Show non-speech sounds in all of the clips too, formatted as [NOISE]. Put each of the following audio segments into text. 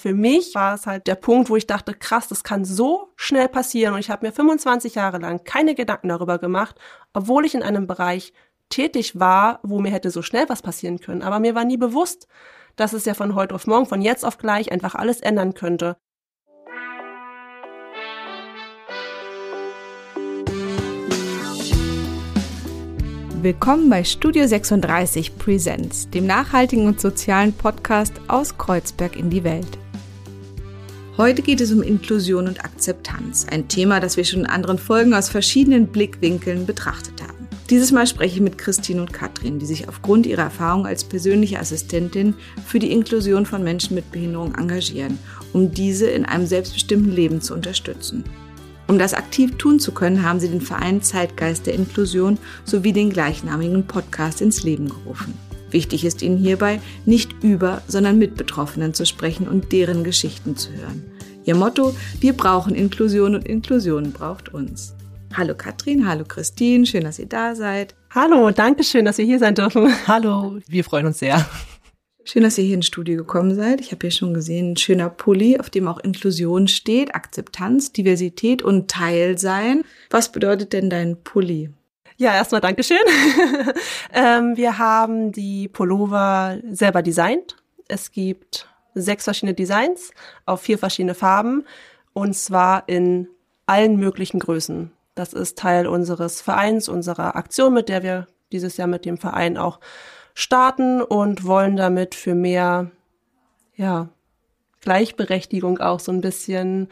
Für mich war es halt der Punkt, wo ich dachte, krass, das kann so schnell passieren und ich habe mir 25 Jahre lang keine Gedanken darüber gemacht, obwohl ich in einem Bereich tätig war, wo mir hätte so schnell was passieren können. Aber mir war nie bewusst, dass es ja von heute auf morgen, von jetzt auf gleich einfach alles ändern könnte. Willkommen bei Studio 36 Presents, dem nachhaltigen und sozialen Podcast aus Kreuzberg in die Welt. Heute geht es um Inklusion und Akzeptanz, ein Thema, das wir schon in anderen Folgen aus verschiedenen Blickwinkeln betrachtet haben. Dieses Mal spreche ich mit Christine und Katrin, die sich aufgrund ihrer Erfahrung als persönliche Assistentin für die Inklusion von Menschen mit Behinderung engagieren, um diese in einem selbstbestimmten Leben zu unterstützen. Um das aktiv tun zu können, haben sie den Verein Zeitgeist der Inklusion sowie den gleichnamigen Podcast ins Leben gerufen. Wichtig ist Ihnen hierbei, nicht über, sondern mit Betroffenen zu sprechen und deren Geschichten zu hören. Ihr Motto, wir brauchen Inklusion und Inklusion braucht uns. Hallo Katrin, hallo Christine, schön, dass ihr da seid. Hallo, danke schön, dass wir hier sein dürfen. [LAUGHS] Hallo, wir freuen uns sehr. Schön, dass ihr hier ins Studio gekommen seid. Ich habe hier schon gesehen, ein schöner Pulli, auf dem auch Inklusion steht, Akzeptanz, Diversität und Teilsein. Was bedeutet denn dein Pulli? Ja, erstmal Dankeschön. [LAUGHS] ähm, wir haben die Pullover selber designt. Es gibt sechs verschiedene Designs auf vier verschiedene Farben und zwar in allen möglichen Größen. Das ist Teil unseres Vereins, unserer Aktion, mit der wir dieses Jahr mit dem Verein auch starten und wollen damit für mehr, ja, Gleichberechtigung auch so ein bisschen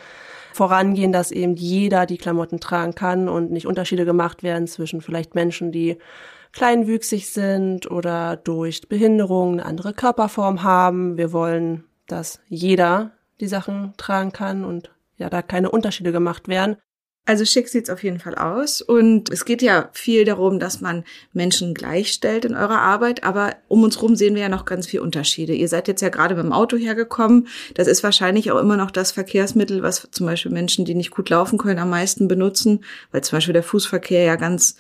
vorangehen, dass eben jeder die Klamotten tragen kann und nicht Unterschiede gemacht werden zwischen vielleicht Menschen, die kleinwüchsig sind oder durch Behinderung eine andere Körperform haben. Wir wollen, dass jeder die Sachen tragen kann und ja, da keine Unterschiede gemacht werden. Also schick sieht's auf jeden Fall aus. Und es geht ja viel darum, dass man Menschen gleichstellt in eurer Arbeit. Aber um uns rum sehen wir ja noch ganz viele Unterschiede. Ihr seid jetzt ja gerade beim Auto hergekommen. Das ist wahrscheinlich auch immer noch das Verkehrsmittel, was zum Beispiel Menschen, die nicht gut laufen können, am meisten benutzen. Weil zum Beispiel der Fußverkehr ja ganz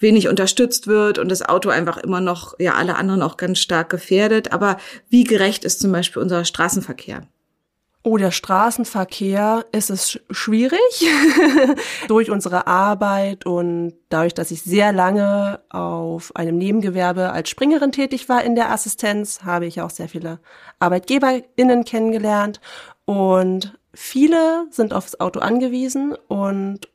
wenig unterstützt wird und das Auto einfach immer noch, ja, alle anderen auch ganz stark gefährdet. Aber wie gerecht ist zum Beispiel unser Straßenverkehr? Oh, der Straßenverkehr ist es schwierig. [LAUGHS] Durch unsere Arbeit und dadurch, dass ich sehr lange auf einem Nebengewerbe als Springerin tätig war in der Assistenz, habe ich auch sehr viele ArbeitgeberInnen kennengelernt. Und viele sind aufs Auto angewiesen und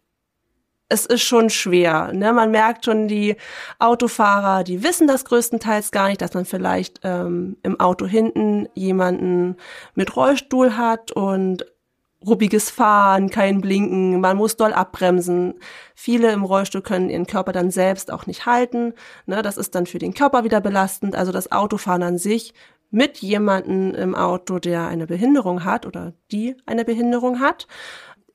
es ist schon schwer. Ne? Man merkt schon, die Autofahrer, die wissen das größtenteils gar nicht, dass man vielleicht ähm, im Auto hinten jemanden mit Rollstuhl hat und ruppiges Fahren, kein Blinken, man muss doll abbremsen. Viele im Rollstuhl können ihren Körper dann selbst auch nicht halten. Ne? Das ist dann für den Körper wieder belastend. Also das Autofahren an sich mit jemanden im Auto, der eine Behinderung hat oder die eine Behinderung hat,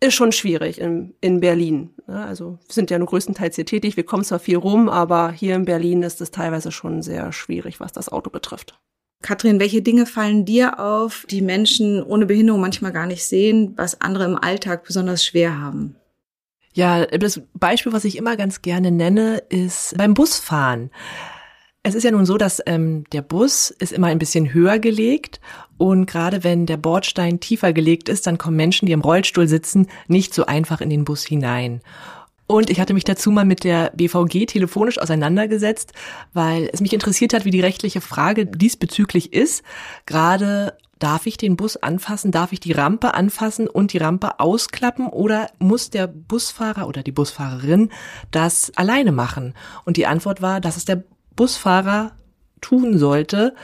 ist schon schwierig in, in Berlin. Also wir sind ja nur größtenteils hier tätig, wir kommen zwar viel rum, aber hier in Berlin ist es teilweise schon sehr schwierig, was das Auto betrifft. Katrin, welche Dinge fallen dir auf, die Menschen ohne Behinderung manchmal gar nicht sehen, was andere im Alltag besonders schwer haben? Ja, das Beispiel, was ich immer ganz gerne nenne, ist beim Busfahren. Es ist ja nun so, dass ähm, der Bus ist immer ein bisschen höher gelegt und gerade wenn der Bordstein tiefer gelegt ist, dann kommen Menschen, die im Rollstuhl sitzen, nicht so einfach in den Bus hinein. Und ich hatte mich dazu mal mit der BVG telefonisch auseinandergesetzt, weil es mich interessiert hat, wie die rechtliche Frage diesbezüglich ist. Gerade darf ich den Bus anfassen, darf ich die Rampe anfassen und die Rampe ausklappen oder muss der Busfahrer oder die Busfahrerin das alleine machen? Und die Antwort war, dass es der Busfahrer tun sollte.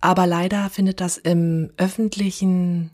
Aber leider findet das im öffentlichen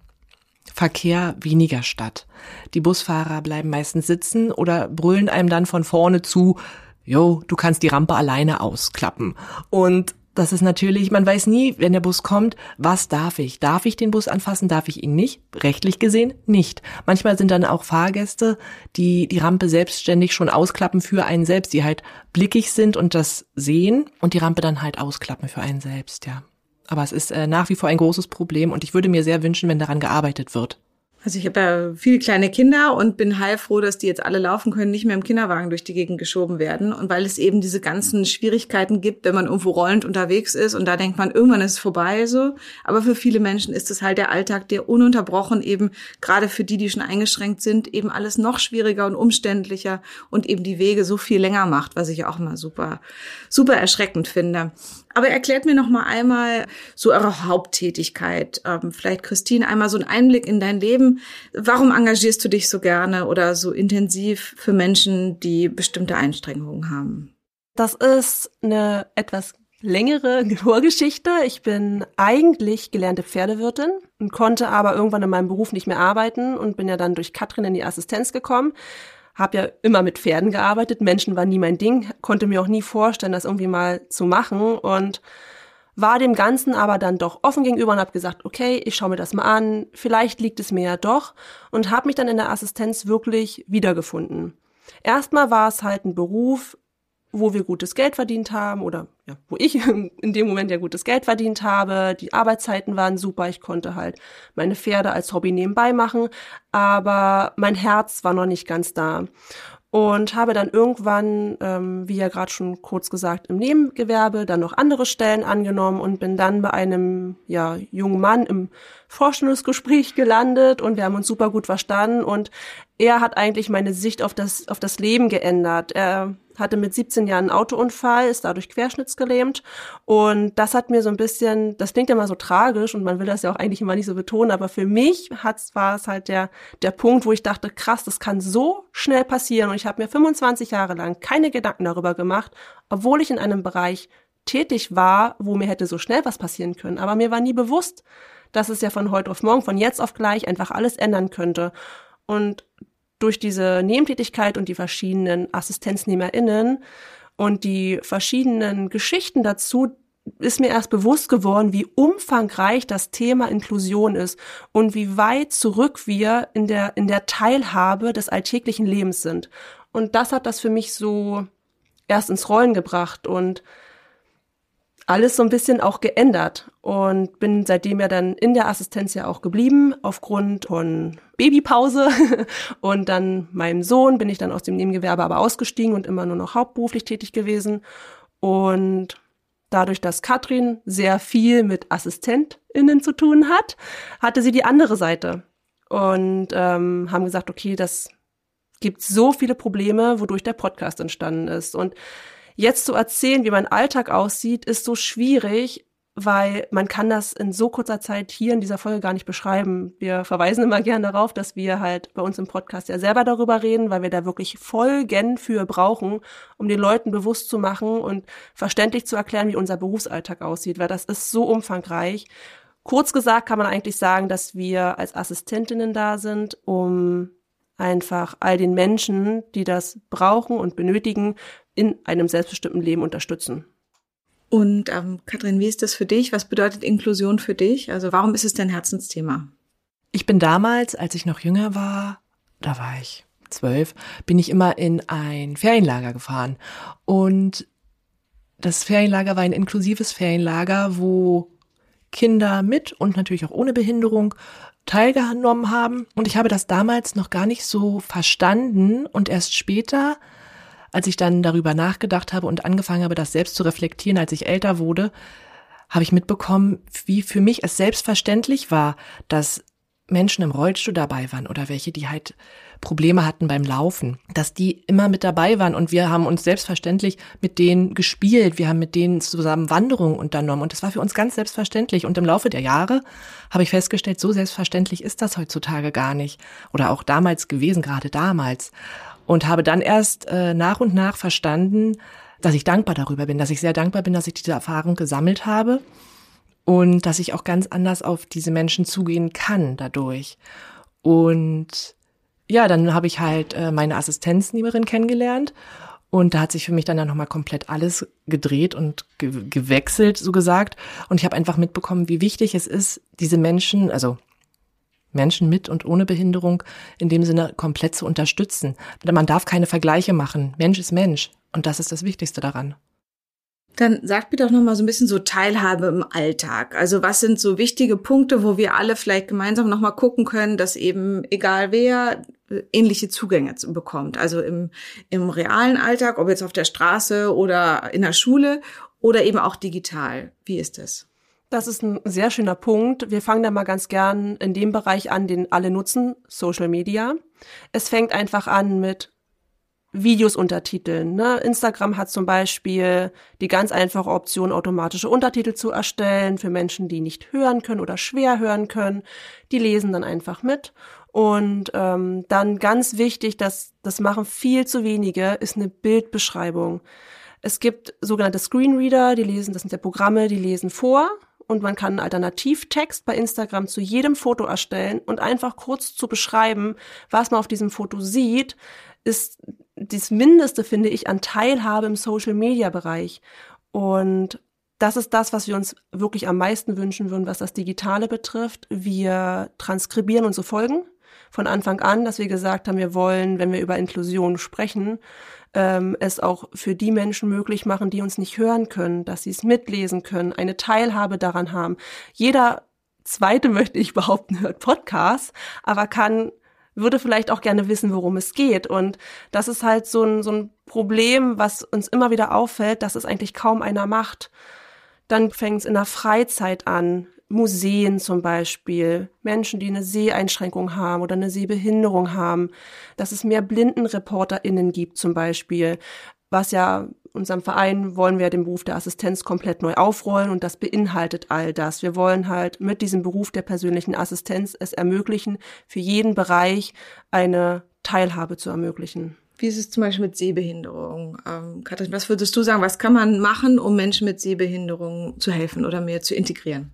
Verkehr weniger statt. Die Busfahrer bleiben meistens sitzen oder brüllen einem dann von vorne zu, Jo, du kannst die Rampe alleine ausklappen. Und das ist natürlich, man weiß nie, wenn der Bus kommt, was darf ich? Darf ich den Bus anfassen? Darf ich ihn nicht? Rechtlich gesehen nicht. Manchmal sind dann auch Fahrgäste, die die Rampe selbstständig schon ausklappen für einen selbst, die halt blickig sind und das sehen und die Rampe dann halt ausklappen für einen selbst, ja. Aber es ist äh, nach wie vor ein großes Problem und ich würde mir sehr wünschen, wenn daran gearbeitet wird. Also ich habe ja viele kleine Kinder und bin heilfroh, dass die jetzt alle laufen können, nicht mehr im Kinderwagen durch die Gegend geschoben werden. Und weil es eben diese ganzen Schwierigkeiten gibt, wenn man irgendwo rollend unterwegs ist und da denkt man, irgendwann ist es vorbei so. Aber für viele Menschen ist es halt der Alltag, der ununterbrochen eben, gerade für die, die schon eingeschränkt sind, eben alles noch schwieriger und umständlicher und eben die Wege so viel länger macht, was ich auch immer super, super erschreckend finde. Aber erklärt mir noch mal einmal so eure Haupttätigkeit. Ähm, vielleicht Christine einmal so einen Einblick in dein Leben. Warum engagierst du dich so gerne oder so intensiv für Menschen, die bestimmte Einstrengungen haben? Das ist eine etwas längere [LAUGHS] Vorgeschichte. Ich bin eigentlich gelernte Pferdewirtin und konnte aber irgendwann in meinem Beruf nicht mehr arbeiten und bin ja dann durch Katrin in die Assistenz gekommen habe ja immer mit Pferden gearbeitet, Menschen war nie mein Ding, konnte mir auch nie vorstellen, das irgendwie mal zu machen. Und war dem Ganzen aber dann doch offen gegenüber und habe gesagt, okay, ich schaue mir das mal an, vielleicht liegt es mir ja doch. Und habe mich dann in der Assistenz wirklich wiedergefunden. Erstmal war es halt ein Beruf, wo wir gutes Geld verdient haben oder ja, wo ich [LAUGHS] in dem Moment ja gutes Geld verdient habe. Die Arbeitszeiten waren super. Ich konnte halt meine Pferde als Hobby nebenbei machen, aber mein Herz war noch nicht ganz da und habe dann irgendwann, ähm, wie ja gerade schon kurz gesagt, im Nebengewerbe dann noch andere Stellen angenommen und bin dann bei einem ja, jungen Mann im Vorstellungsgespräch gelandet und wir haben uns super gut verstanden und er hat eigentlich meine Sicht auf das, auf das Leben geändert. Er hatte mit 17 Jahren einen Autounfall, ist dadurch querschnittsgelähmt. Und das hat mir so ein bisschen, das klingt immer so tragisch und man will das ja auch eigentlich immer nicht so betonen, aber für mich hat's, war es halt der, der Punkt, wo ich dachte, krass, das kann so schnell passieren. Und ich habe mir 25 Jahre lang keine Gedanken darüber gemacht, obwohl ich in einem Bereich tätig war, wo mir hätte so schnell was passieren können. Aber mir war nie bewusst, dass es ja von heute auf morgen, von jetzt auf gleich einfach alles ändern könnte. Und durch diese Nebentätigkeit und die verschiedenen AssistenznehmerInnen und die verschiedenen Geschichten dazu ist mir erst bewusst geworden, wie umfangreich das Thema Inklusion ist und wie weit zurück wir in der, in der Teilhabe des alltäglichen Lebens sind. Und das hat das für mich so erst ins Rollen gebracht und alles so ein bisschen auch geändert und bin seitdem ja dann in der Assistenz ja auch geblieben aufgrund von Babypause. [LAUGHS] Und dann meinem Sohn bin ich dann aus dem Nebengewerbe aber ausgestiegen und immer nur noch hauptberuflich tätig gewesen. Und dadurch, dass Katrin sehr viel mit AssistentInnen zu tun hat, hatte sie die andere Seite und ähm, haben gesagt, okay, das gibt so viele Probleme, wodurch der Podcast entstanden ist. Und Jetzt zu erzählen, wie mein Alltag aussieht, ist so schwierig, weil man kann das in so kurzer Zeit hier in dieser Folge gar nicht beschreiben. Wir verweisen immer gerne darauf, dass wir halt bei uns im Podcast ja selber darüber reden, weil wir da wirklich Folgen für brauchen, um den Leuten bewusst zu machen und verständlich zu erklären, wie unser Berufsalltag aussieht, weil das ist so umfangreich. Kurz gesagt kann man eigentlich sagen, dass wir als Assistentinnen da sind, um einfach all den Menschen, die das brauchen und benötigen, in einem selbstbestimmten Leben unterstützen. Und ähm, Katrin, wie ist das für dich? Was bedeutet Inklusion für dich? Also warum ist es dein Herzensthema? Ich bin damals, als ich noch jünger war, da war ich zwölf, bin ich immer in ein Ferienlager gefahren. Und das Ferienlager war ein inklusives Ferienlager, wo Kinder mit und natürlich auch ohne Behinderung teilgenommen haben. Und ich habe das damals noch gar nicht so verstanden und erst später, als ich dann darüber nachgedacht habe und angefangen habe, das selbst zu reflektieren, als ich älter wurde, habe ich mitbekommen, wie für mich es selbstverständlich war, dass Menschen im Rollstuhl dabei waren oder welche, die halt Probleme hatten beim Laufen, dass die immer mit dabei waren und wir haben uns selbstverständlich mit denen gespielt, wir haben mit denen zusammen Wanderungen unternommen und das war für uns ganz selbstverständlich. Und im Laufe der Jahre habe ich festgestellt, so selbstverständlich ist das heutzutage gar nicht oder auch damals gewesen, gerade damals. Und habe dann erst äh, nach und nach verstanden, dass ich dankbar darüber bin, dass ich sehr dankbar bin, dass ich diese Erfahrung gesammelt habe und dass ich auch ganz anders auf diese Menschen zugehen kann dadurch. Und ja, dann habe ich halt äh, meine Assistenznehmerin kennengelernt und da hat sich für mich dann ja nochmal komplett alles gedreht und ge gewechselt, so gesagt. Und ich habe einfach mitbekommen, wie wichtig es ist, diese Menschen, also Menschen mit und ohne Behinderung in dem Sinne komplett zu unterstützen. Man darf keine Vergleiche machen. Mensch ist Mensch. Und das ist das Wichtigste daran. Dann sagt mir doch noch mal so ein bisschen so Teilhabe im Alltag. Also was sind so wichtige Punkte, wo wir alle vielleicht gemeinsam noch mal gucken können, dass eben egal wer äh, ähnliche Zugänge bekommt. Also im, im realen Alltag, ob jetzt auf der Straße oder in der Schule oder eben auch digital. Wie ist das? Das ist ein sehr schöner Punkt. Wir fangen da mal ganz gern in dem Bereich an, den alle nutzen, Social Media. Es fängt einfach an mit Videos untertiteln. Ne? Instagram hat zum Beispiel die ganz einfache Option, automatische Untertitel zu erstellen für Menschen, die nicht hören können oder schwer hören können. Die lesen dann einfach mit. Und ähm, dann ganz wichtig, dass das machen viel zu wenige, ist eine Bildbeschreibung. Es gibt sogenannte Screenreader, die lesen, das sind ja Programme, die lesen vor und man kann einen Alternativtext bei Instagram zu jedem Foto erstellen und einfach kurz zu beschreiben, was man auf diesem Foto sieht, ist das Mindeste, finde ich, an Teilhabe im Social-Media-Bereich. Und das ist das, was wir uns wirklich am meisten wünschen würden, was das Digitale betrifft. Wir transkribieren unsere Folgen von Anfang an, dass wir gesagt haben, wir wollen, wenn wir über Inklusion sprechen, ähm, es auch für die Menschen möglich machen, die uns nicht hören können, dass sie es mitlesen können, eine Teilhabe daran haben. Jeder zweite [LAUGHS] möchte ich behaupten, hört Podcasts, aber kann würde vielleicht auch gerne wissen, worum es geht. Und das ist halt so ein, so ein Problem, was uns immer wieder auffällt, dass es eigentlich kaum einer macht. Dann fängt es in der Freizeit an. Museen zum Beispiel, Menschen, die eine Seheinschränkung haben oder eine Sehbehinderung haben, dass es mehr BlindenreporterInnen gibt zum Beispiel, was ja unserem Verein wollen wir den Beruf der Assistenz komplett neu aufrollen und das beinhaltet all das. Wir wollen halt mit diesem Beruf der persönlichen Assistenz es ermöglichen, für jeden Bereich eine Teilhabe zu ermöglichen. Wie ist es zum Beispiel mit Sehbehinderung? Ähm, Katrin, was würdest du sagen, was kann man machen, um Menschen mit Sehbehinderung zu helfen oder mehr zu integrieren?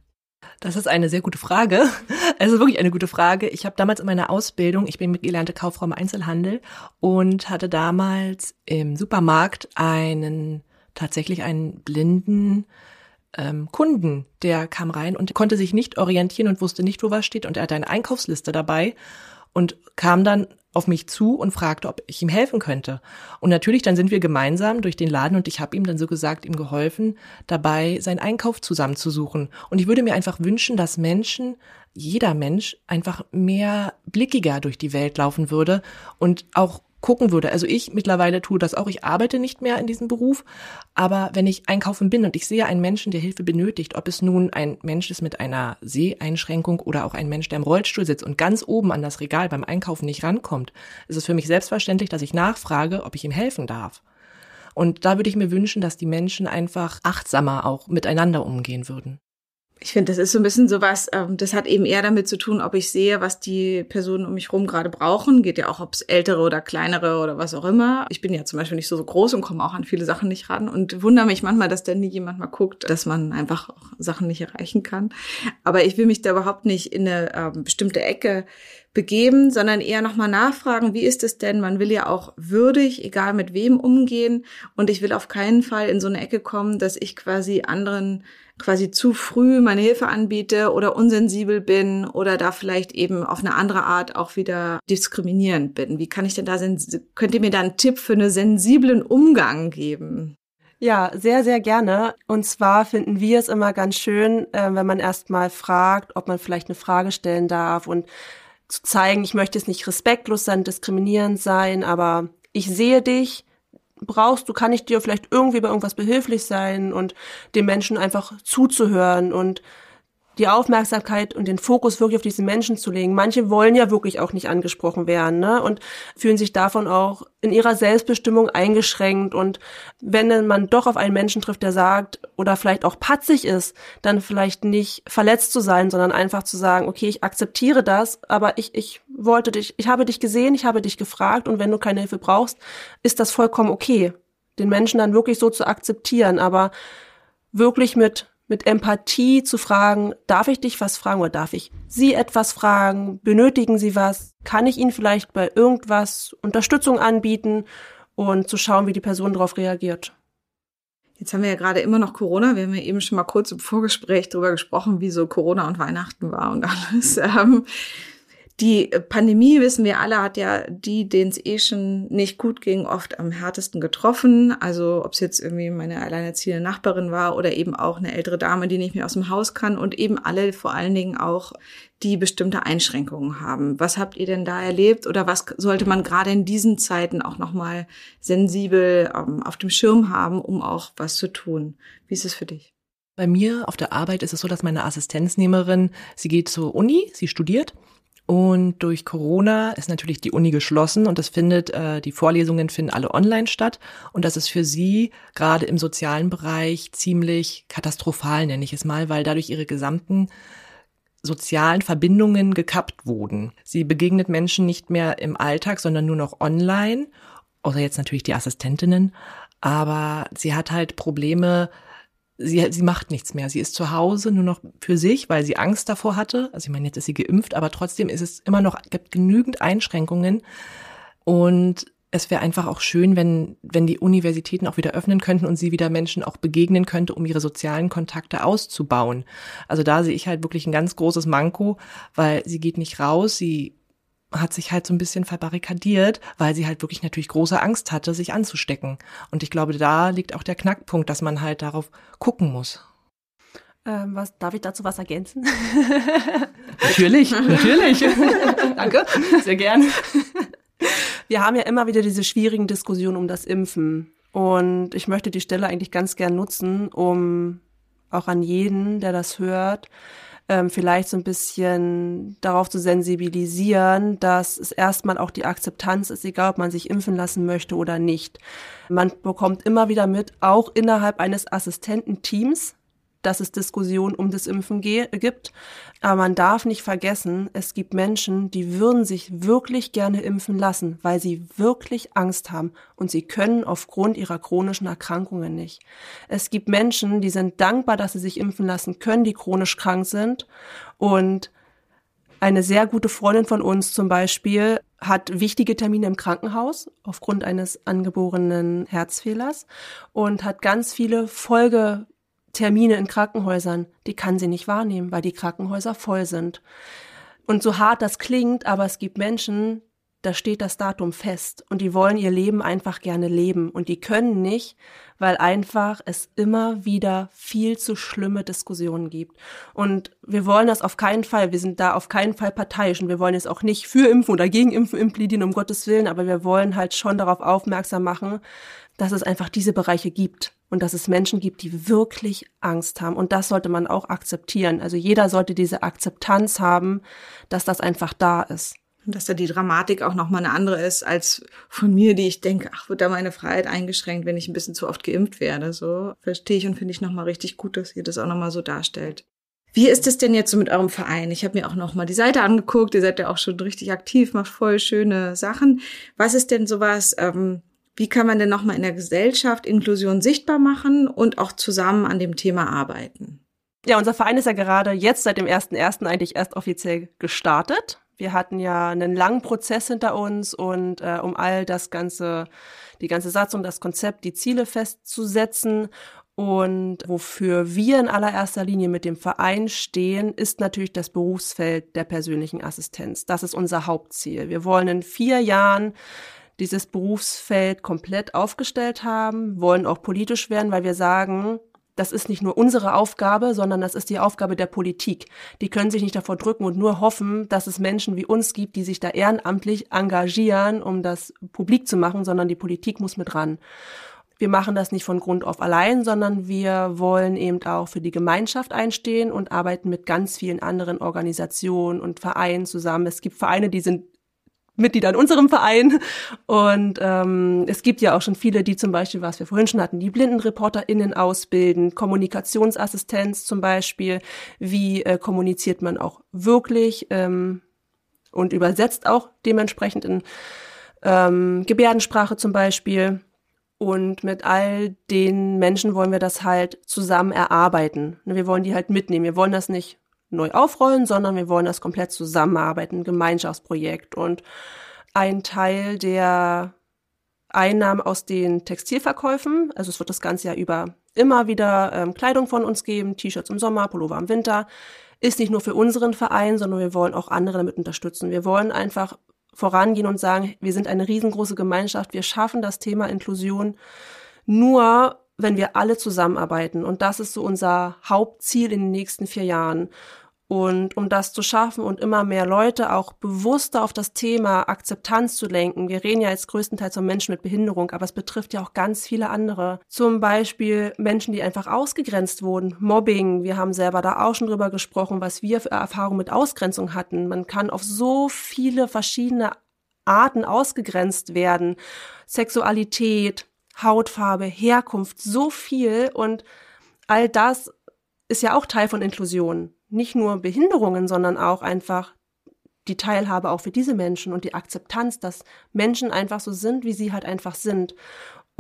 Das ist eine sehr gute Frage. [LAUGHS] Also wirklich eine gute Frage. Ich habe damals in meiner Ausbildung, ich bin gelernte Kauffrau im Einzelhandel und hatte damals im Supermarkt einen tatsächlich einen blinden ähm, Kunden, der kam rein und konnte sich nicht orientieren und wusste nicht, wo was steht und er hatte eine Einkaufsliste dabei und kam dann auf mich zu und fragte, ob ich ihm helfen könnte. Und natürlich, dann sind wir gemeinsam durch den Laden und ich habe ihm dann so gesagt, ihm geholfen, dabei seinen Einkauf zusammenzusuchen. Und ich würde mir einfach wünschen, dass Menschen, jeder Mensch, einfach mehr blickiger durch die Welt laufen würde und auch gucken würde. Also ich mittlerweile tue das auch. Ich arbeite nicht mehr in diesem Beruf, aber wenn ich einkaufen bin und ich sehe einen Menschen, der Hilfe benötigt, ob es nun ein Mensch ist mit einer Seheinschränkung oder auch ein Mensch, der im Rollstuhl sitzt und ganz oben an das Regal beim Einkaufen nicht rankommt, ist es für mich selbstverständlich, dass ich nachfrage, ob ich ihm helfen darf. Und da würde ich mir wünschen, dass die Menschen einfach achtsamer auch miteinander umgehen würden. Ich finde, das ist so ein bisschen sowas, ähm, das hat eben eher damit zu tun, ob ich sehe, was die Personen um mich rum gerade brauchen. Geht ja auch, ob es ältere oder kleinere oder was auch immer. Ich bin ja zum Beispiel nicht so, so groß und komme auch an viele Sachen nicht ran und wundere mich manchmal, dass da nie jemand mal guckt, dass man einfach auch Sachen nicht erreichen kann. Aber ich will mich da überhaupt nicht in eine ähm, bestimmte Ecke begeben, sondern eher nochmal nachfragen, wie ist es denn? Man will ja auch würdig, egal mit wem, umgehen. Und ich will auf keinen Fall in so eine Ecke kommen, dass ich quasi anderen quasi zu früh meine Hilfe anbiete oder unsensibel bin oder da vielleicht eben auf eine andere Art auch wieder diskriminierend bin. Wie kann ich denn da, könnt ihr mir da einen Tipp für einen sensiblen Umgang geben? Ja, sehr, sehr gerne. Und zwar finden wir es immer ganz schön, äh, wenn man erstmal fragt, ob man vielleicht eine Frage stellen darf und zu zeigen, ich möchte jetzt nicht respektlos sein, diskriminierend sein, aber ich sehe dich, brauchst du, kann ich dir vielleicht irgendwie bei irgendwas behilflich sein und dem Menschen einfach zuzuhören und die Aufmerksamkeit und den Fokus wirklich auf diese Menschen zu legen. Manche wollen ja wirklich auch nicht angesprochen werden ne? und fühlen sich davon auch in ihrer Selbstbestimmung eingeschränkt. Und wenn man doch auf einen Menschen trifft, der sagt oder vielleicht auch patzig ist, dann vielleicht nicht verletzt zu sein, sondern einfach zu sagen, okay, ich akzeptiere das, aber ich, ich wollte dich, ich habe dich gesehen, ich habe dich gefragt und wenn du keine Hilfe brauchst, ist das vollkommen okay. Den Menschen dann wirklich so zu akzeptieren, aber wirklich mit mit Empathie zu fragen, darf ich dich was fragen oder darf ich Sie etwas fragen? Benötigen Sie was? Kann ich Ihnen vielleicht bei irgendwas Unterstützung anbieten? Und zu schauen, wie die Person darauf reagiert. Jetzt haben wir ja gerade immer noch Corona. Wir haben ja eben schon mal kurz im Vorgespräch darüber gesprochen, wie so Corona und Weihnachten war und [LAUGHS] alles. Die Pandemie, wissen wir alle, hat ja die, denen es eh schon nicht gut ging, oft am härtesten getroffen. Also ob es jetzt irgendwie meine alleinerziehende Nachbarin war oder eben auch eine ältere Dame, die nicht mehr aus dem Haus kann und eben alle vor allen Dingen auch, die bestimmte Einschränkungen haben. Was habt ihr denn da erlebt oder was sollte man gerade in diesen Zeiten auch nochmal sensibel ähm, auf dem Schirm haben, um auch was zu tun? Wie ist es für dich? Bei mir auf der Arbeit ist es so, dass meine Assistenznehmerin, sie geht zur Uni, sie studiert und durch Corona ist natürlich die Uni geschlossen und das findet, äh, die Vorlesungen finden alle online statt. Und das ist für sie gerade im sozialen Bereich ziemlich katastrophal, nenne ich es mal, weil dadurch ihre gesamten sozialen Verbindungen gekappt wurden. Sie begegnet Menschen nicht mehr im Alltag, sondern nur noch online, außer jetzt natürlich die Assistentinnen. Aber sie hat halt Probleme, sie, sie macht nichts mehr. Sie ist zu Hause nur noch für sich, weil sie Angst davor hatte. Also ich meine, jetzt ist sie geimpft, aber trotzdem ist es immer noch, gibt genügend Einschränkungen. Und es wäre einfach auch schön, wenn, wenn die Universitäten auch wieder öffnen könnten und sie wieder Menschen auch begegnen könnte, um ihre sozialen Kontakte auszubauen. Also da sehe ich halt wirklich ein ganz großes Manko, weil sie geht nicht raus, sie hat sich halt so ein bisschen verbarrikadiert, weil sie halt wirklich natürlich große Angst hatte, sich anzustecken. Und ich glaube, da liegt auch der Knackpunkt, dass man halt darauf gucken muss. Ähm, was, darf ich dazu was ergänzen? [LAUGHS] natürlich, natürlich. [LAUGHS] Danke, sehr gern. Wir haben ja immer wieder diese schwierigen Diskussionen um das Impfen. Und ich möchte die Stelle eigentlich ganz gern nutzen, um auch an jeden, der das hört, ähm, vielleicht so ein bisschen darauf zu sensibilisieren, dass es erstmal auch die Akzeptanz ist, egal ob man sich impfen lassen möchte oder nicht. Man bekommt immer wieder mit, auch innerhalb eines Assistententeams, dass es Diskussionen um das Impfen gibt. Aber man darf nicht vergessen, es gibt Menschen, die würden sich wirklich gerne impfen lassen, weil sie wirklich Angst haben und sie können aufgrund ihrer chronischen Erkrankungen nicht. Es gibt Menschen, die sind dankbar, dass sie sich impfen lassen können, die chronisch krank sind und eine sehr gute Freundin von uns zum Beispiel hat wichtige Termine im Krankenhaus aufgrund eines angeborenen Herzfehlers und hat ganz viele Folge Termine in Krankenhäusern, die kann sie nicht wahrnehmen, weil die Krankenhäuser voll sind. Und so hart das klingt, aber es gibt Menschen, da steht das Datum fest und die wollen ihr Leben einfach gerne leben und die können nicht, weil einfach es immer wieder viel zu schlimme Diskussionen gibt. Und wir wollen das auf keinen Fall, wir sind da auf keinen Fall parteiisch und wir wollen jetzt auch nicht für Impfen oder gegen Impfen implidieren, um Gottes Willen, aber wir wollen halt schon darauf aufmerksam machen, dass es einfach diese Bereiche gibt und dass es Menschen gibt, die wirklich Angst haben. Und das sollte man auch akzeptieren. Also jeder sollte diese Akzeptanz haben, dass das einfach da ist. Und dass da die Dramatik auch nochmal eine andere ist als von mir, die ich denke, ach, wird da meine Freiheit eingeschränkt, wenn ich ein bisschen zu oft geimpft werde. So verstehe ich und finde ich nochmal richtig gut, dass ihr das auch nochmal so darstellt. Wie ist es denn jetzt so mit eurem Verein? Ich habe mir auch noch mal die Seite angeguckt. Ihr seid ja auch schon richtig aktiv, macht voll schöne Sachen. Was ist denn sowas, ähm, wie kann man denn nochmal in der Gesellschaft Inklusion sichtbar machen und auch zusammen an dem Thema arbeiten? Ja, unser Verein ist ja gerade jetzt seit dem 1.1. eigentlich erst offiziell gestartet. Wir hatten ja einen langen Prozess hinter uns und äh, um all das ganze, die ganze Satzung, das Konzept, die Ziele festzusetzen. Und wofür wir in allererster Linie mit dem Verein stehen, ist natürlich das Berufsfeld der persönlichen Assistenz. Das ist unser Hauptziel. Wir wollen in vier Jahren dieses Berufsfeld komplett aufgestellt haben, wollen auch politisch werden, weil wir sagen, das ist nicht nur unsere Aufgabe, sondern das ist die Aufgabe der Politik. Die können sich nicht davor drücken und nur hoffen, dass es Menschen wie uns gibt, die sich da ehrenamtlich engagieren, um das publik zu machen, sondern die Politik muss mit ran. Wir machen das nicht von Grund auf allein, sondern wir wollen eben auch für die Gemeinschaft einstehen und arbeiten mit ganz vielen anderen Organisationen und Vereinen zusammen. Es gibt Vereine, die sind Mitglieder in unserem Verein. Und ähm, es gibt ja auch schon viele, die zum Beispiel, was wir vorhin schon hatten, die BlindenreporterInnen ausbilden, Kommunikationsassistenz zum Beispiel. Wie äh, kommuniziert man auch wirklich ähm, und übersetzt auch dementsprechend in ähm, Gebärdensprache zum Beispiel. Und mit all den Menschen wollen wir das halt zusammen erarbeiten. Wir wollen die halt mitnehmen. Wir wollen das nicht neu aufrollen, sondern wir wollen das komplett zusammenarbeiten, ein Gemeinschaftsprojekt. Und ein Teil der Einnahmen aus den Textilverkäufen, also es wird das ganze Jahr über immer wieder ähm, Kleidung von uns geben, T-Shirts im Sommer, Pullover im Winter, ist nicht nur für unseren Verein, sondern wir wollen auch andere damit unterstützen. Wir wollen einfach vorangehen und sagen, wir sind eine riesengroße Gemeinschaft, wir schaffen das Thema Inklusion nur, wenn wir alle zusammenarbeiten. Und das ist so unser Hauptziel in den nächsten vier Jahren. Und um das zu schaffen und immer mehr Leute auch bewusster auf das Thema Akzeptanz zu lenken, wir reden ja jetzt größtenteils um Menschen mit Behinderung, aber es betrifft ja auch ganz viele andere. Zum Beispiel Menschen, die einfach ausgegrenzt wurden, Mobbing. Wir haben selber da auch schon drüber gesprochen, was wir für Erfahrungen mit Ausgrenzung hatten. Man kann auf so viele verschiedene Arten ausgegrenzt werden. Sexualität, Hautfarbe, Herkunft, so viel und all das ist ja auch Teil von Inklusion nicht nur Behinderungen, sondern auch einfach die Teilhabe auch für diese Menschen und die Akzeptanz, dass Menschen einfach so sind, wie sie halt einfach sind.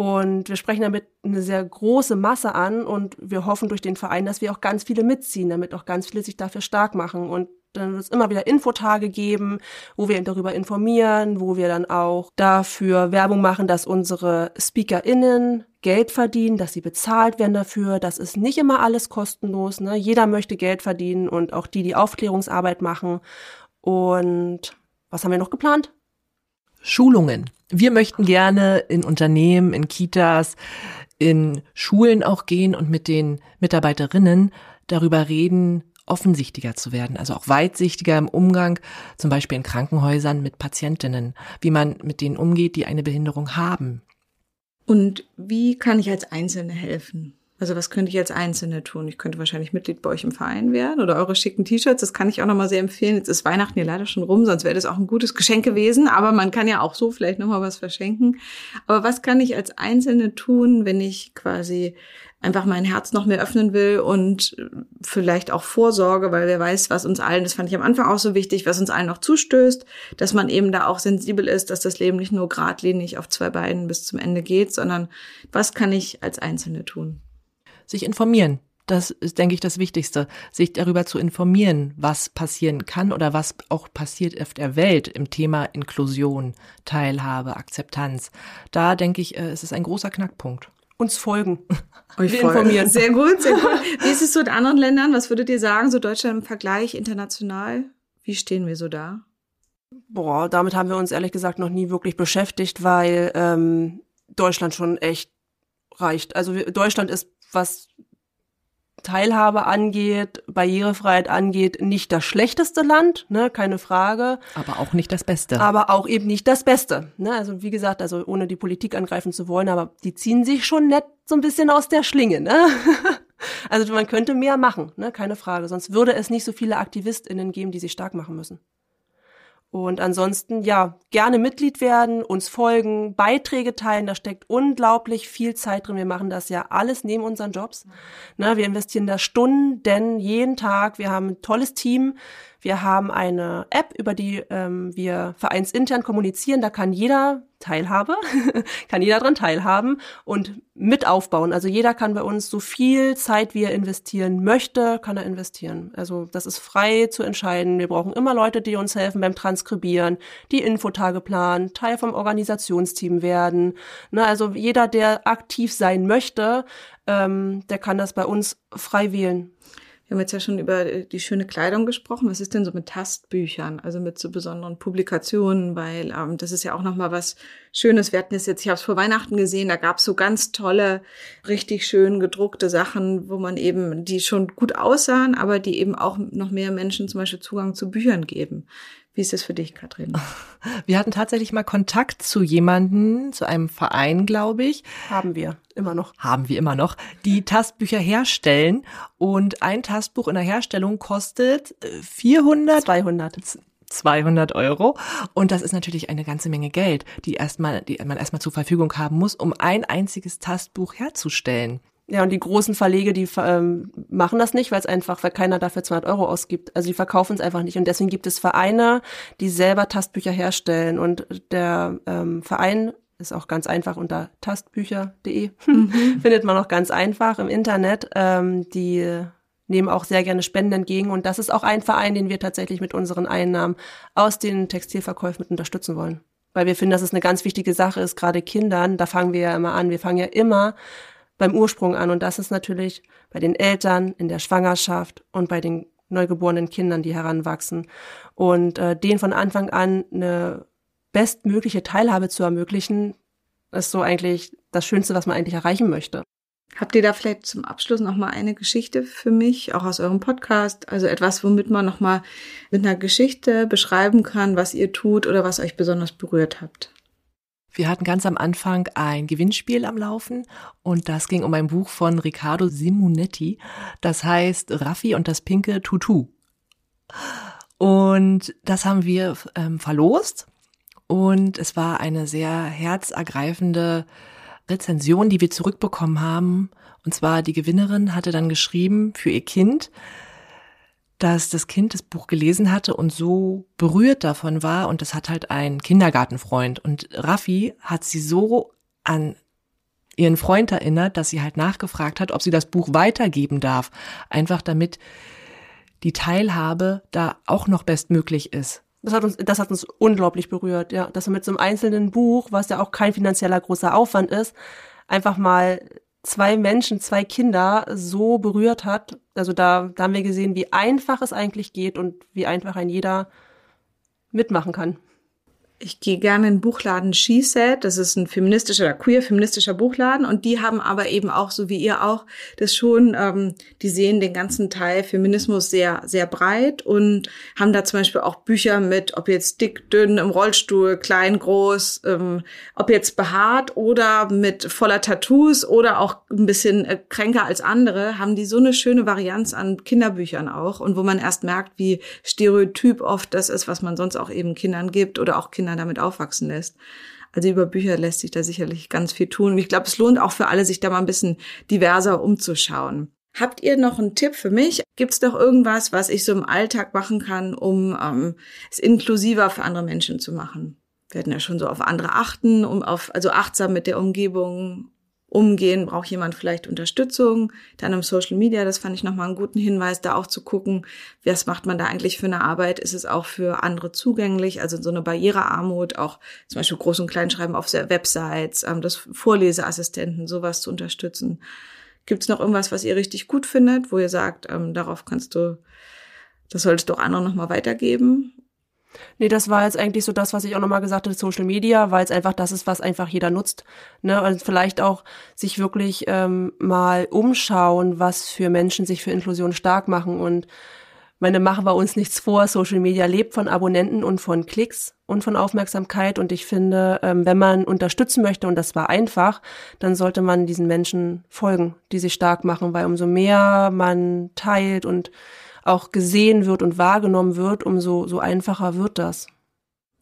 Und wir sprechen damit eine sehr große Masse an und wir hoffen durch den Verein, dass wir auch ganz viele mitziehen, damit auch ganz viele sich dafür stark machen. Und dann wird es immer wieder Infotage geben, wo wir darüber informieren, wo wir dann auch dafür Werbung machen, dass unsere SpeakerInnen Geld verdienen, dass sie bezahlt werden dafür. Das ist nicht immer alles kostenlos. Ne? Jeder möchte Geld verdienen und auch die, die Aufklärungsarbeit machen. Und was haben wir noch geplant? Schulungen. Wir möchten gerne in Unternehmen, in Kitas, in Schulen auch gehen und mit den Mitarbeiterinnen darüber reden, offensichtlicher zu werden, also auch weitsichtiger im Umgang, zum Beispiel in Krankenhäusern mit Patientinnen, wie man mit denen umgeht, die eine Behinderung haben. Und wie kann ich als Einzelne helfen? Also was könnte ich als Einzelne tun? Ich könnte wahrscheinlich Mitglied bei euch im Verein werden oder eure schicken T-Shirts. Das kann ich auch nochmal sehr empfehlen. Jetzt ist Weihnachten ja leider schon rum, sonst wäre das auch ein gutes Geschenk gewesen. Aber man kann ja auch so vielleicht nochmal was verschenken. Aber was kann ich als Einzelne tun, wenn ich quasi einfach mein Herz noch mehr öffnen will und vielleicht auch Vorsorge, weil wer weiß, was uns allen, das fand ich am Anfang auch so wichtig, was uns allen noch zustößt, dass man eben da auch sensibel ist, dass das Leben nicht nur geradlinig auf zwei Beinen bis zum Ende geht, sondern was kann ich als Einzelne tun? Sich informieren. Das ist, denke ich, das Wichtigste, sich darüber zu informieren, was passieren kann oder was auch passiert auf der Welt im Thema Inklusion, Teilhabe, Akzeptanz. Da denke ich, äh, es ist ein großer Knackpunkt uns folgen. [LAUGHS] Euch Wir informieren. Sehr gut, sehr gut. [LAUGHS] Wie ist es so in anderen Ländern? Was würdet ihr sagen, so Deutschland im Vergleich international? Wie stehen wir so da? Boah, damit haben wir uns ehrlich gesagt noch nie wirklich beschäftigt, weil ähm, Deutschland schon echt reicht. Also Deutschland ist, was Teilhabe angeht, Barrierefreiheit angeht, nicht das schlechteste Land, ne, keine Frage. Aber auch nicht das Beste. Aber auch eben nicht das Beste. Ne? Also wie gesagt, also ohne die Politik angreifen zu wollen, aber die ziehen sich schon nett so ein bisschen aus der Schlinge. Ne? [LAUGHS] also man könnte mehr machen, ne? keine Frage. Sonst würde es nicht so viele AktivistInnen geben, die sich stark machen müssen. Und ansonsten, ja, gerne Mitglied werden, uns folgen, Beiträge teilen, da steckt unglaublich viel Zeit drin. Wir machen das ja alles neben unseren Jobs. Na, wir investieren da Stunden jeden Tag. Wir haben ein tolles Team. Wir haben eine App, über die ähm, wir vereinsintern kommunizieren. Da kann jeder Teilhabe, [LAUGHS] kann jeder dran teilhaben und mit aufbauen. Also jeder kann bei uns so viel Zeit, wie er investieren möchte, kann er investieren. Also das ist frei zu entscheiden. Wir brauchen immer Leute, die uns helfen beim Transkribieren, die Infotage planen, Teil vom Organisationsteam werden. Na, also jeder, der aktiv sein möchte, ähm, der kann das bei uns frei wählen. Wir haben jetzt ja schon über die schöne Kleidung gesprochen. Was ist denn so mit Tastbüchern, also mit so besonderen Publikationen? Weil ähm, das ist ja auch noch mal was Schönes. Wir hatten es jetzt, ich habe es vor Weihnachten gesehen, da gab es so ganz tolle, richtig schön gedruckte Sachen, wo man eben die schon gut aussahen, aber die eben auch noch mehr Menschen zum Beispiel Zugang zu Büchern geben. Wie ist das für dich, Katrin? [LAUGHS] Wir hatten tatsächlich mal Kontakt zu jemanden, zu einem Verein, glaube ich. Haben wir immer noch. Haben wir immer noch, die Tastbücher herstellen. Und ein Tastbuch in der Herstellung kostet 400, 200. 200 Euro. Und das ist natürlich eine ganze Menge Geld, die erstmal, die man erstmal zur Verfügung haben muss, um ein einziges Tastbuch herzustellen. Ja, und die großen Verlege, die ähm, machen das nicht, weil es einfach, weil keiner dafür 200 Euro ausgibt. Also die verkaufen es einfach nicht. Und deswegen gibt es Vereine, die selber Tastbücher herstellen. Und der ähm, Verein ist auch ganz einfach unter tastbücher.de. Mhm. [LAUGHS] Findet man auch ganz einfach im Internet. Ähm, die nehmen auch sehr gerne Spenden entgegen. Und das ist auch ein Verein, den wir tatsächlich mit unseren Einnahmen aus den Textilverkäufen mit unterstützen wollen. Weil wir finden, dass es eine ganz wichtige Sache ist, gerade Kindern. Da fangen wir ja immer an. Wir fangen ja immer beim Ursprung an. Und das ist natürlich bei den Eltern, in der Schwangerschaft und bei den neugeborenen Kindern, die heranwachsen. Und äh, denen von Anfang an eine bestmögliche Teilhabe zu ermöglichen, ist so eigentlich das Schönste, was man eigentlich erreichen möchte. Habt ihr da vielleicht zum Abschluss noch mal eine Geschichte für mich, auch aus eurem Podcast? Also etwas, womit man noch mal mit einer Geschichte beschreiben kann, was ihr tut oder was euch besonders berührt habt? Wir hatten ganz am Anfang ein Gewinnspiel am Laufen und das ging um ein Buch von Riccardo Simonetti. Das heißt Raffi und das pinke Tutu. Und das haben wir ähm, verlost und es war eine sehr herzergreifende Rezension, die wir zurückbekommen haben. Und zwar die Gewinnerin hatte dann geschrieben für ihr Kind, dass das Kind das Buch gelesen hatte und so berührt davon war und das hat halt ein Kindergartenfreund und Raffi hat sie so an ihren Freund erinnert, dass sie halt nachgefragt hat, ob sie das Buch weitergeben darf, einfach damit die Teilhabe da auch noch bestmöglich ist. Das hat uns, das hat uns unglaublich berührt, ja, dass wir mit so einem einzelnen Buch, was ja auch kein finanzieller großer Aufwand ist, einfach mal zwei Menschen, zwei Kinder so berührt hat. Also da, da haben wir gesehen, wie einfach es eigentlich geht und wie einfach ein jeder mitmachen kann. Ich gehe gerne in den Buchladen She Said. Das ist ein feministischer oder queer feministischer Buchladen. Und die haben aber eben auch, so wie ihr auch, das schon, ähm, die sehen den ganzen Teil Feminismus sehr, sehr breit und haben da zum Beispiel auch Bücher mit, ob jetzt dick, dünn, im Rollstuhl, klein, groß, ähm, ob jetzt behaart oder mit voller Tattoos oder auch ein bisschen äh, kränker als andere, haben die so eine schöne Varianz an Kinderbüchern auch. Und wo man erst merkt, wie stereotyp oft das ist, was man sonst auch eben Kindern gibt oder auch Kindern Kinder damit aufwachsen lässt. Also über Bücher lässt sich da sicherlich ganz viel tun. Und ich glaube, es lohnt auch für alle, sich da mal ein bisschen diverser umzuschauen. Habt ihr noch einen Tipp für mich? Gibt es noch irgendwas, was ich so im Alltag machen kann, um ähm, es inklusiver für andere Menschen zu machen? Wir werden ja schon so auf andere achten, um auf, also achtsam mit der Umgebung umgehen, braucht jemand vielleicht Unterstützung. Dann im Social Media, das fand ich nochmal einen guten Hinweis, da auch zu gucken, was macht man da eigentlich für eine Arbeit? Ist es auch für andere zugänglich? Also so eine Barrierearmut, auch zum Beispiel Groß- und Kleinschreiben auf Websites, ähm, das Vorleseassistenten, sowas zu unterstützen. Gibt es noch irgendwas, was ihr richtig gut findet, wo ihr sagt, ähm, darauf kannst du, das solltest du auch anderen nochmal weitergeben? Nee, das war jetzt eigentlich so das, was ich auch nochmal gesagt hatte, Social Media, weil es einfach das ist, was einfach jeder nutzt. Ne? Und vielleicht auch sich wirklich ähm, mal umschauen, was für Menschen sich für Inklusion stark machen. Und meine, machen wir uns nichts vor, Social Media lebt von Abonnenten und von Klicks und von Aufmerksamkeit. Und ich finde, ähm, wenn man unterstützen möchte, und das war einfach, dann sollte man diesen Menschen folgen, die sich stark machen, weil umso mehr man teilt und auch gesehen wird und wahrgenommen wird, umso so einfacher wird das.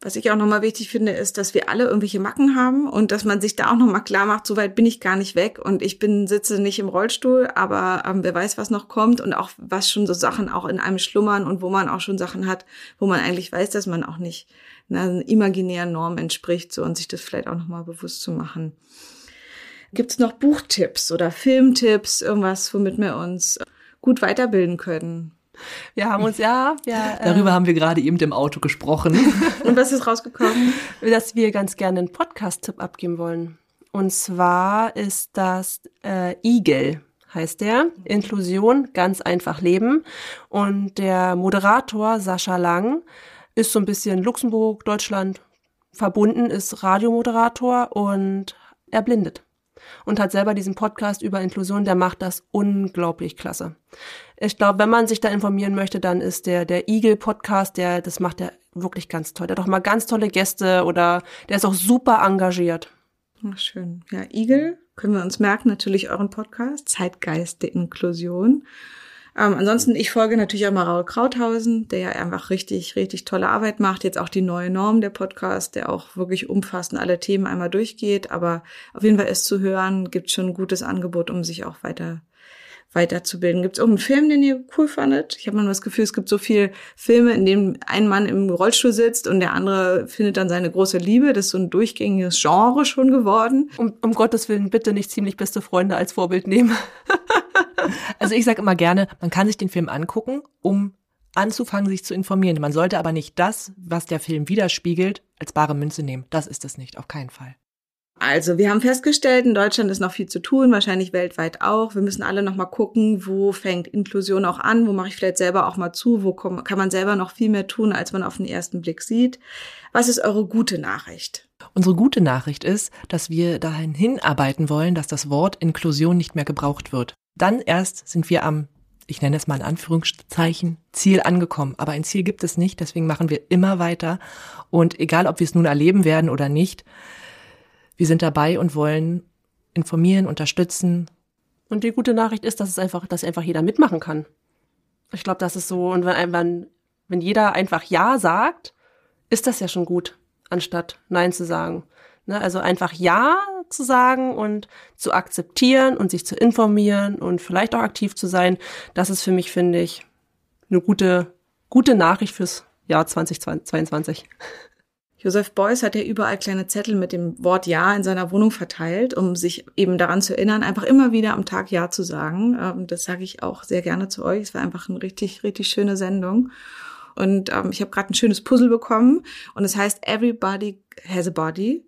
Was ich auch nochmal wichtig finde, ist, dass wir alle irgendwelche Macken haben und dass man sich da auch nochmal klar macht, so weit bin ich gar nicht weg und ich bin, sitze nicht im Rollstuhl, aber ähm, wer weiß, was noch kommt und auch was schon so Sachen auch in einem schlummern und wo man auch schon Sachen hat, wo man eigentlich weiß, dass man auch nicht einer imaginären Norm entspricht, so und sich das vielleicht auch nochmal bewusst zu machen. Gibt es noch Buchtipps oder Filmtipps, irgendwas, womit wir uns gut weiterbilden können? Wir haben uns ja, ja darüber äh, haben wir gerade eben im Auto gesprochen. [LAUGHS] Und was ist rausgekommen? [LAUGHS] Dass wir ganz gerne einen Podcast-Tipp abgeben wollen. Und zwar ist das äh, Igel heißt der. Inklusion, ganz einfach leben. Und der Moderator Sascha Lang ist so ein bisschen Luxemburg, Deutschland verbunden, ist Radiomoderator und erblindet und hat selber diesen Podcast über Inklusion, der macht das unglaublich klasse. Ich glaube, wenn man sich da informieren möchte, dann ist der, der Eagle Podcast, der, das macht er wirklich ganz toll. Der hat auch mal ganz tolle Gäste oder der ist auch super engagiert. Ach, schön. Ja, Eagle, können wir uns merken, natürlich euren Podcast, Zeitgeist der Inklusion. Ähm, ansonsten, ich folge natürlich auch mal Raul Krauthausen, der ja einfach richtig, richtig tolle Arbeit macht. Jetzt auch die neue Norm der Podcast, der auch wirklich umfassend alle Themen einmal durchgeht. Aber auf jeden Fall ist zu hören, gibt schon ein gutes Angebot, um sich auch weiter weiterzubilden. Gibt es irgendeinen Film, den ihr cool fandet? Ich habe mal das Gefühl, es gibt so viele Filme, in denen ein Mann im Rollstuhl sitzt und der andere findet dann seine große Liebe. Das ist so ein durchgängiges Genre schon geworden. Um, um Gottes Willen, bitte nicht ziemlich beste Freunde als Vorbild nehmen. [LAUGHS] also ich sage immer gerne, man kann sich den Film angucken, um anzufangen, sich zu informieren. Man sollte aber nicht das, was der Film widerspiegelt, als bare Münze nehmen. Das ist es nicht, auf keinen Fall. Also, wir haben festgestellt, in Deutschland ist noch viel zu tun, wahrscheinlich weltweit auch. Wir müssen alle noch mal gucken, wo fängt Inklusion auch an, wo mache ich vielleicht selber auch mal zu, wo kann man selber noch viel mehr tun, als man auf den ersten Blick sieht. Was ist eure gute Nachricht? Unsere gute Nachricht ist, dass wir dahin hinarbeiten wollen, dass das Wort Inklusion nicht mehr gebraucht wird. Dann erst sind wir am, ich nenne es mal in Anführungszeichen, Ziel angekommen. Aber ein Ziel gibt es nicht, deswegen machen wir immer weiter. Und egal, ob wir es nun erleben werden oder nicht, wir sind dabei und wollen informieren, unterstützen. Und die gute Nachricht ist, dass es einfach, dass einfach jeder mitmachen kann. Ich glaube, das ist so, und wenn, wenn, wenn jeder einfach Ja sagt, ist das ja schon gut, anstatt Nein zu sagen. Ne? Also einfach Ja zu sagen und zu akzeptieren und sich zu informieren und vielleicht auch aktiv zu sein, das ist für mich, finde ich, eine gute, gute Nachricht fürs Jahr 2022. Joseph Beuys hat ja überall kleine Zettel mit dem Wort Ja in seiner Wohnung verteilt, um sich eben daran zu erinnern, einfach immer wieder am Tag Ja zu sagen. Ähm, das sage ich auch sehr gerne zu euch. Es war einfach eine richtig, richtig schöne Sendung. Und ähm, ich habe gerade ein schönes Puzzle bekommen und es heißt Everybody has a body.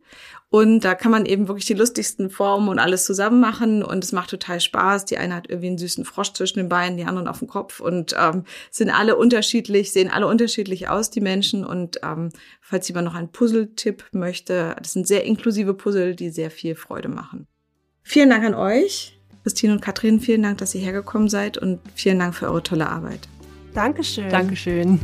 Und da kann man eben wirklich die lustigsten Formen und alles zusammen machen und es macht total Spaß. Die eine hat irgendwie einen süßen Frosch zwischen den Beinen, die anderen auf dem Kopf und ähm, sind alle unterschiedlich, sehen alle unterschiedlich aus, die Menschen. Und ähm, falls jemand noch einen Puzzle-Tipp möchte, das sind sehr inklusive Puzzle, die sehr viel Freude machen. Vielen Dank an euch, Christine und Katrin. Vielen Dank, dass ihr hergekommen seid und vielen Dank für eure tolle Arbeit. Dankeschön. Dankeschön.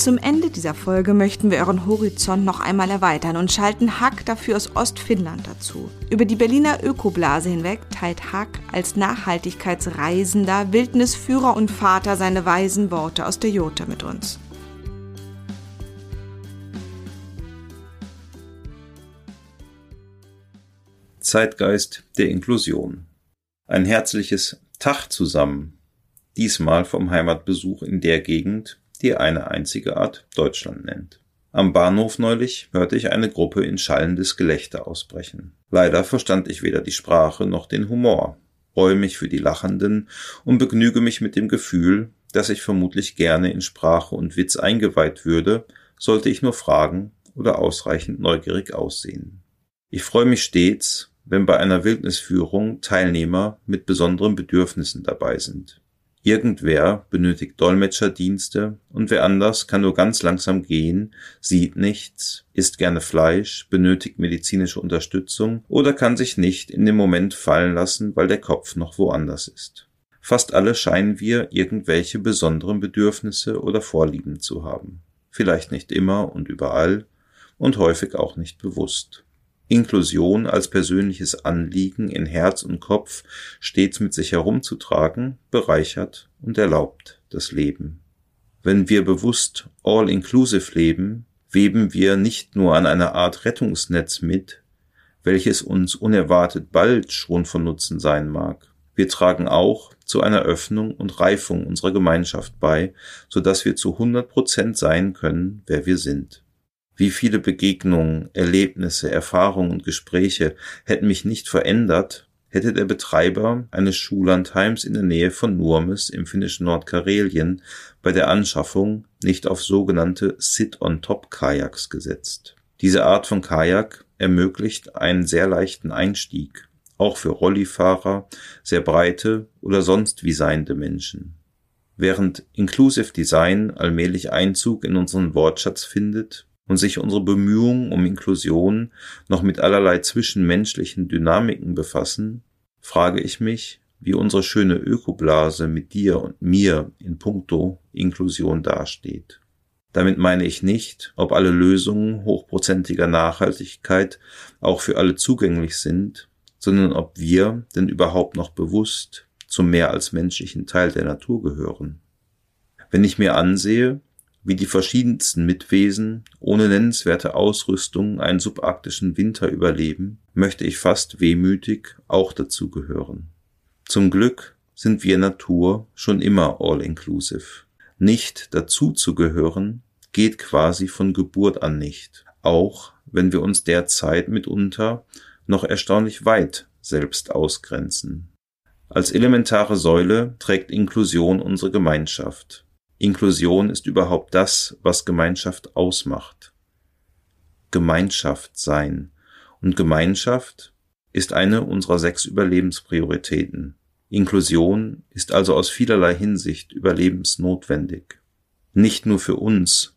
Zum Ende dieser Folge möchten wir euren Horizont noch einmal erweitern und schalten Hack dafür aus Ostfinnland dazu. Über die Berliner Ökoblase hinweg teilt Hack als Nachhaltigkeitsreisender, Wildnisführer und Vater seine weisen Worte aus der Jota mit uns. Zeitgeist der Inklusion. Ein herzliches Tag zusammen. Diesmal vom Heimatbesuch in der Gegend, die eine einzige Art Deutschland nennt. Am Bahnhof neulich hörte ich eine Gruppe in schallendes Gelächter ausbrechen. Leider verstand ich weder die Sprache noch den Humor, freue mich für die Lachenden und begnüge mich mit dem Gefühl, dass ich vermutlich gerne in Sprache und Witz eingeweiht würde, sollte ich nur fragen oder ausreichend neugierig aussehen. Ich freue mich stets, wenn bei einer Wildnisführung Teilnehmer mit besonderen Bedürfnissen dabei sind. Irgendwer benötigt Dolmetscherdienste und wer anders kann nur ganz langsam gehen, sieht nichts, isst gerne Fleisch, benötigt medizinische Unterstützung oder kann sich nicht in dem Moment fallen lassen, weil der Kopf noch woanders ist. Fast alle scheinen wir irgendwelche besonderen Bedürfnisse oder Vorlieben zu haben. Vielleicht nicht immer und überall und häufig auch nicht bewusst. Inklusion als persönliches Anliegen in Herz und Kopf stets mit sich herumzutragen, bereichert und erlaubt das Leben. Wenn wir bewusst all-inclusive leben, weben wir nicht nur an einer Art Rettungsnetz mit, welches uns unerwartet bald schon von Nutzen sein mag. Wir tragen auch zu einer Öffnung und Reifung unserer Gemeinschaft bei, so dass wir zu 100 Prozent sein können, wer wir sind. Wie viele Begegnungen, Erlebnisse, Erfahrungen und Gespräche hätten mich nicht verändert, hätte der Betreiber eines Schullandheims in der Nähe von Nurmes im finnischen Nordkarelien bei der Anschaffung nicht auf sogenannte Sit-on-Top-Kajaks gesetzt. Diese Art von Kajak ermöglicht einen sehr leichten Einstieg, auch für Rollifahrer, sehr breite oder sonst wie seiende Menschen. Während Inclusive Design allmählich Einzug in unseren Wortschatz findet, und sich unsere Bemühungen um Inklusion noch mit allerlei zwischenmenschlichen Dynamiken befassen, frage ich mich, wie unsere schöne Ökoblase mit dir und mir in puncto Inklusion dasteht. Damit meine ich nicht, ob alle Lösungen hochprozentiger Nachhaltigkeit auch für alle zugänglich sind, sondern ob wir denn überhaupt noch bewusst zum mehr als menschlichen Teil der Natur gehören. Wenn ich mir ansehe, wie die verschiedensten Mitwesen ohne nennenswerte Ausrüstung einen subarktischen Winter überleben, möchte ich fast wehmütig auch dazu gehören. Zum Glück sind wir Natur schon immer all-inclusive. Nicht dazu zu gehören geht quasi von Geburt an nicht, auch wenn wir uns derzeit mitunter noch erstaunlich weit selbst ausgrenzen. Als elementare Säule trägt Inklusion unsere Gemeinschaft, Inklusion ist überhaupt das, was Gemeinschaft ausmacht. Gemeinschaft sein. Und Gemeinschaft ist eine unserer sechs Überlebensprioritäten. Inklusion ist also aus vielerlei Hinsicht überlebensnotwendig. Nicht nur für uns,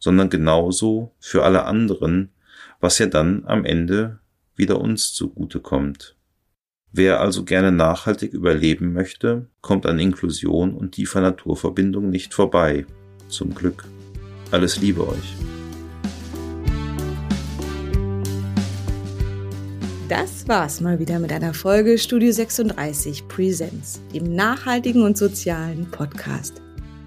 sondern genauso für alle anderen, was ja dann am Ende wieder uns zugute kommt. Wer also gerne nachhaltig überleben möchte, kommt an Inklusion und tiefer Naturverbindung nicht vorbei. Zum Glück. Alles Liebe euch. Das war's mal wieder mit einer Folge Studio 36 Presents, dem nachhaltigen und sozialen Podcast.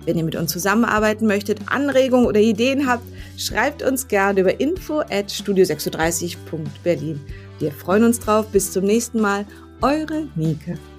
Wenn ihr mit uns zusammenarbeiten möchtet, Anregungen oder Ideen habt, schreibt uns gerne über info at studio36.berlin. Wir freuen uns drauf. Bis zum nächsten Mal eure Nike.